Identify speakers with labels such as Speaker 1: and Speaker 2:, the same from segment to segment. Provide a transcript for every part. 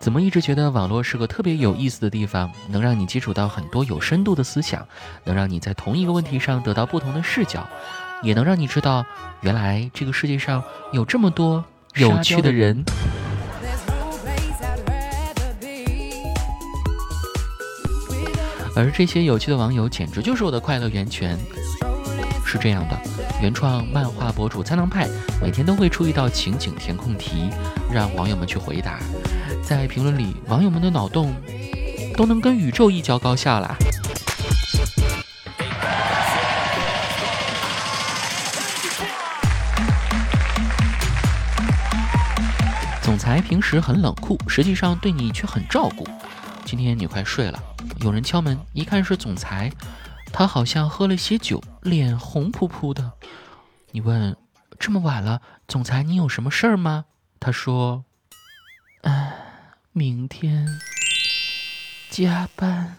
Speaker 1: 怎么一直觉得网络是个特别有意思的地方，能让你接触到很多有深度的思想，能让你在同一个问题上得到不同的视角，也能让你知道，原来这个世界上有这么多有趣的人。而这些有趣的网友，简直就是我的快乐源泉。是这样的，原创漫画博主苍狼派每天都会出一道情景填空题，让网友们去回答。在评论里，网友们的脑洞都能跟宇宙一较高下了。总裁平时很冷酷，实际上对你却很照顾。今天你快睡了，有人敲门，一看是总裁。他好像喝了些酒，脸红扑扑的。你问：“这么晚了，总裁，你有什么事儿吗？”他说：“哎，明天加班。”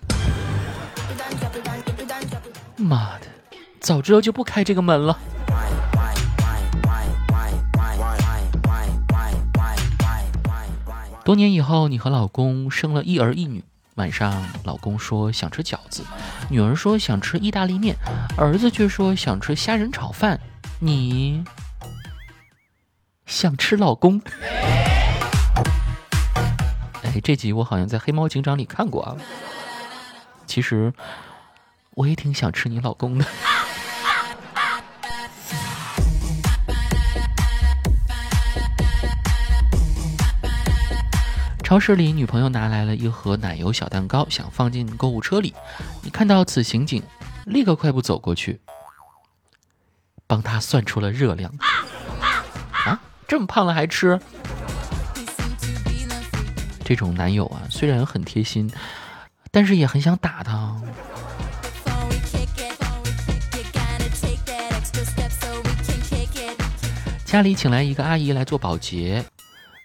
Speaker 1: 妈的，早知道就不开这个门了。多年以后，你和老公生了一儿一女。晚上，老公说想吃饺子，女儿说想吃意大利面，儿子却说想吃虾仁炒饭。你想吃老公？哎，这集我好像在《黑猫警长》里看过啊。其实我也挺想吃你老公的。超市里，女朋友拿来了一盒奶油小蛋糕，想放进购物车里。你看到此情景，立刻快步走过去，帮他算出了热量。啊，这么胖了还吃？这种男友啊，虽然很贴心，但是也很想打他。家里请来一个阿姨来做保洁。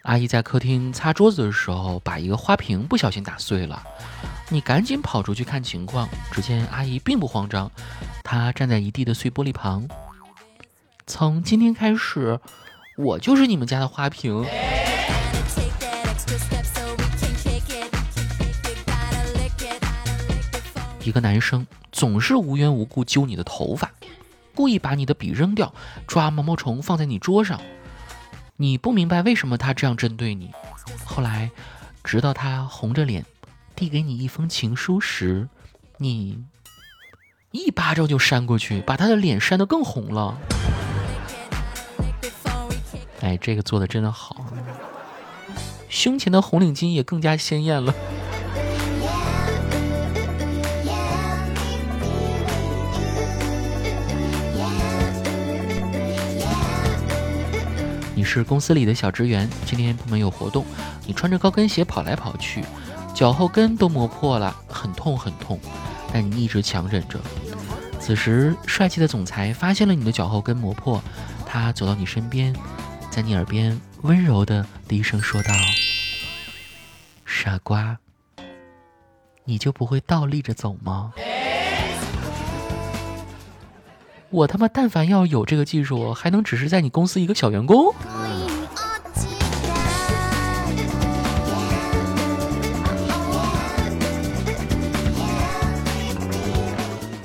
Speaker 1: 阿姨在客厅擦桌子的时候，把一个花瓶不小心打碎了。你赶紧跑出去看情况，只见阿姨并不慌张，她站在一地的碎玻璃旁。从今天开始，我就是你们家的花瓶。一个男生总是无缘无故揪你的头发，故意把你的笔扔掉，抓毛毛虫放在你桌上。你不明白为什么他这样针对你，后来，直到他红着脸递给你一封情书时，你一巴掌就扇过去，把他的脸扇得更红了。哎，这个做的真的好，胸前的红领巾也更加鲜艳了。是公司里的小职员，今天部门有活动，你穿着高跟鞋跑来跑去，脚后跟都磨破了，很痛很痛，但你一直强忍着。此时，帅气的总裁发现了你的脚后跟磨破，他走到你身边，在你耳边温柔的低声说道：“傻瓜，你就不会倒立着走吗？”我他妈但凡要有这个技术，还能只是在你公司一个小员工？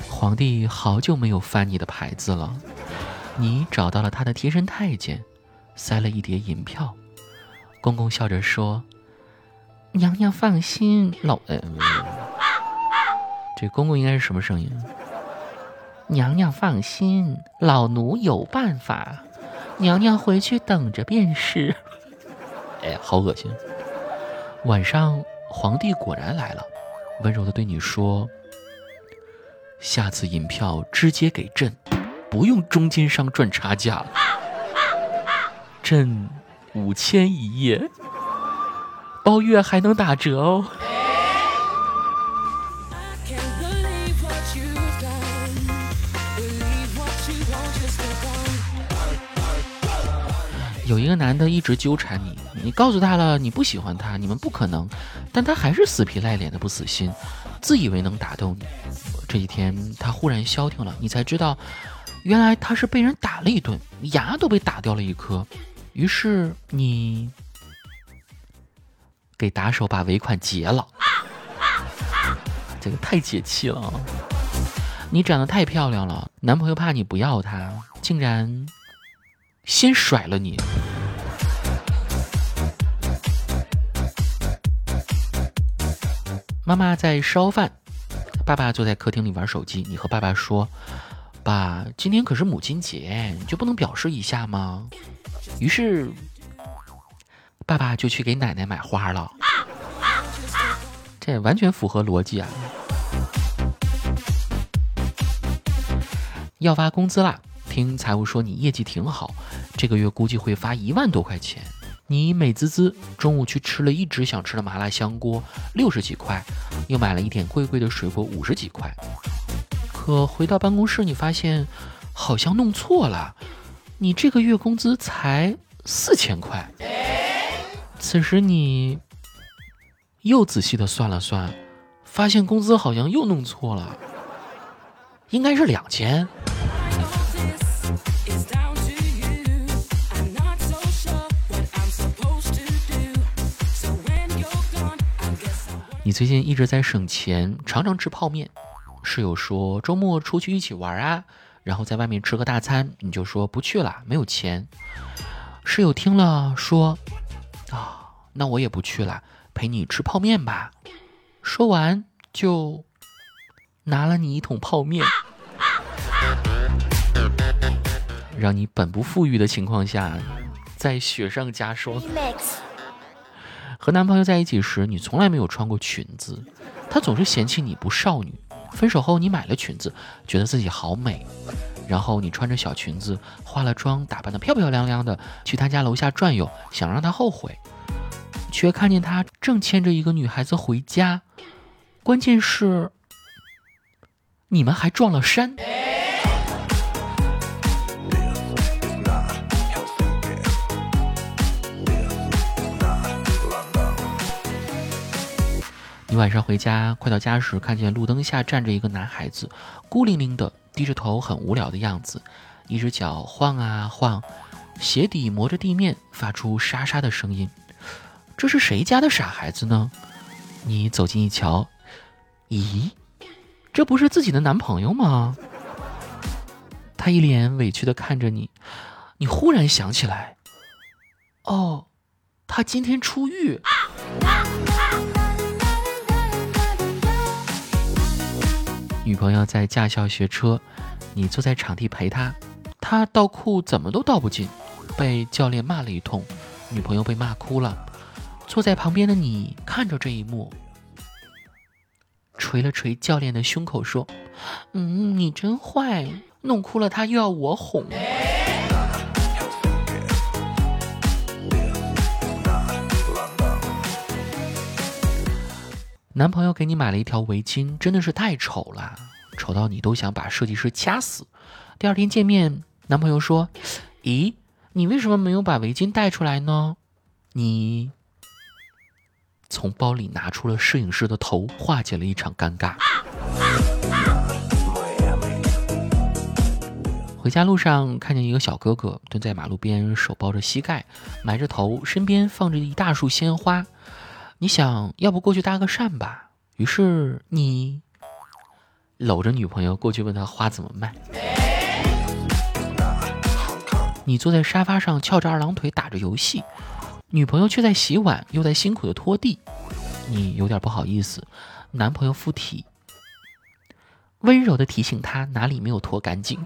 Speaker 1: 皇帝好久没有翻你的牌子了，你找到了他的贴身太监，塞了一叠银票。公公笑着说：“娘娘放心，老……呃，这公公应该是什么声音？”娘娘放心，老奴有办法。娘娘回去等着便是。哎，好恶心！晚上，皇帝果然来了，温柔的对你说：“下次银票直接给朕，不用中间商赚差价了。朕五千一夜，包月还能打折哦。”有一个男的一直纠缠你，你告诉他了你不喜欢他，你们不可能，但他还是死皮赖脸的不死心，自以为能打动你。这几天他忽然消停了，你才知道，原来他是被人打了一顿，牙都被打掉了一颗。于是你给打手把尾款结了。这个太解气了！你长得太漂亮了，男朋友怕你不要他，竟然先甩了你。妈妈在烧饭，爸爸坐在客厅里玩手机。你和爸爸说：“爸，今天可是母亲节，你就不能表示一下吗？”于是，爸爸就去给奶奶买花了。这完全符合逻辑啊！要发工资啦，听财务说你业绩挺好，这个月估计会发一万多块钱。你美滋滋，中午去吃了一直想吃的麻辣香锅，六十几块，又买了一点贵贵的水果，五十几块。可回到办公室，你发现好像弄错了，你这个月工资才四千块。此时你又仔细的算了算，发现工资好像又弄错了，应该是两千。你最近一直在省钱，常常吃泡面。室友说周末出去一起玩啊，然后在外面吃个大餐，你就说不去了，没有钱。室友听了说：“啊，那我也不去了，陪你吃泡面吧。”说完就拿了你一桶泡面，让你本不富裕的情况下再雪上加霜。和男朋友在一起时，你从来没有穿过裙子，他总是嫌弃你不少女。分手后，你买了裙子，觉得自己好美，然后你穿着小裙子，化了妆，打扮的漂漂亮亮的，去他家楼下转悠，想让他后悔，却看见他正牵着一个女孩子回家。关键是，你们还撞了衫。你晚上回家，快到家时，看见路灯下站着一个男孩子，孤零零的低着头，很无聊的样子，一只脚晃啊晃，鞋底磨着地面，发出沙沙的声音。这是谁家的傻孩子呢？你走近一瞧，咦，这不是自己的男朋友吗？他一脸委屈的看着你，你忽然想起来，哦，他今天出狱。女朋友在驾校学车，你坐在场地陪她，她倒库怎么都倒不进，被教练骂了一通，女朋友被骂哭了。坐在旁边的你看着这一幕，捶了捶教练的胸口说：“嗯，你真坏，弄哭了她又要我哄。”男朋友给你买了一条围巾，真的是太丑了，丑到你都想把设计师掐死。第二天见面，男朋友说：“咦，你为什么没有把围巾带出来呢？”你从包里拿出了摄影师的头，化解了一场尴尬。回家路上看见一个小哥哥蹲在马路边，手抱着膝盖，埋着头，身边放着一大束鲜花。你想要不过去搭个讪吧？于是你搂着女朋友过去问他花怎么卖。你坐在沙发上翘着二郎腿打着游戏，女朋友却在洗碗又在辛苦的拖地。你有点不好意思，男朋友附体，温柔的提醒他哪里没有拖干净。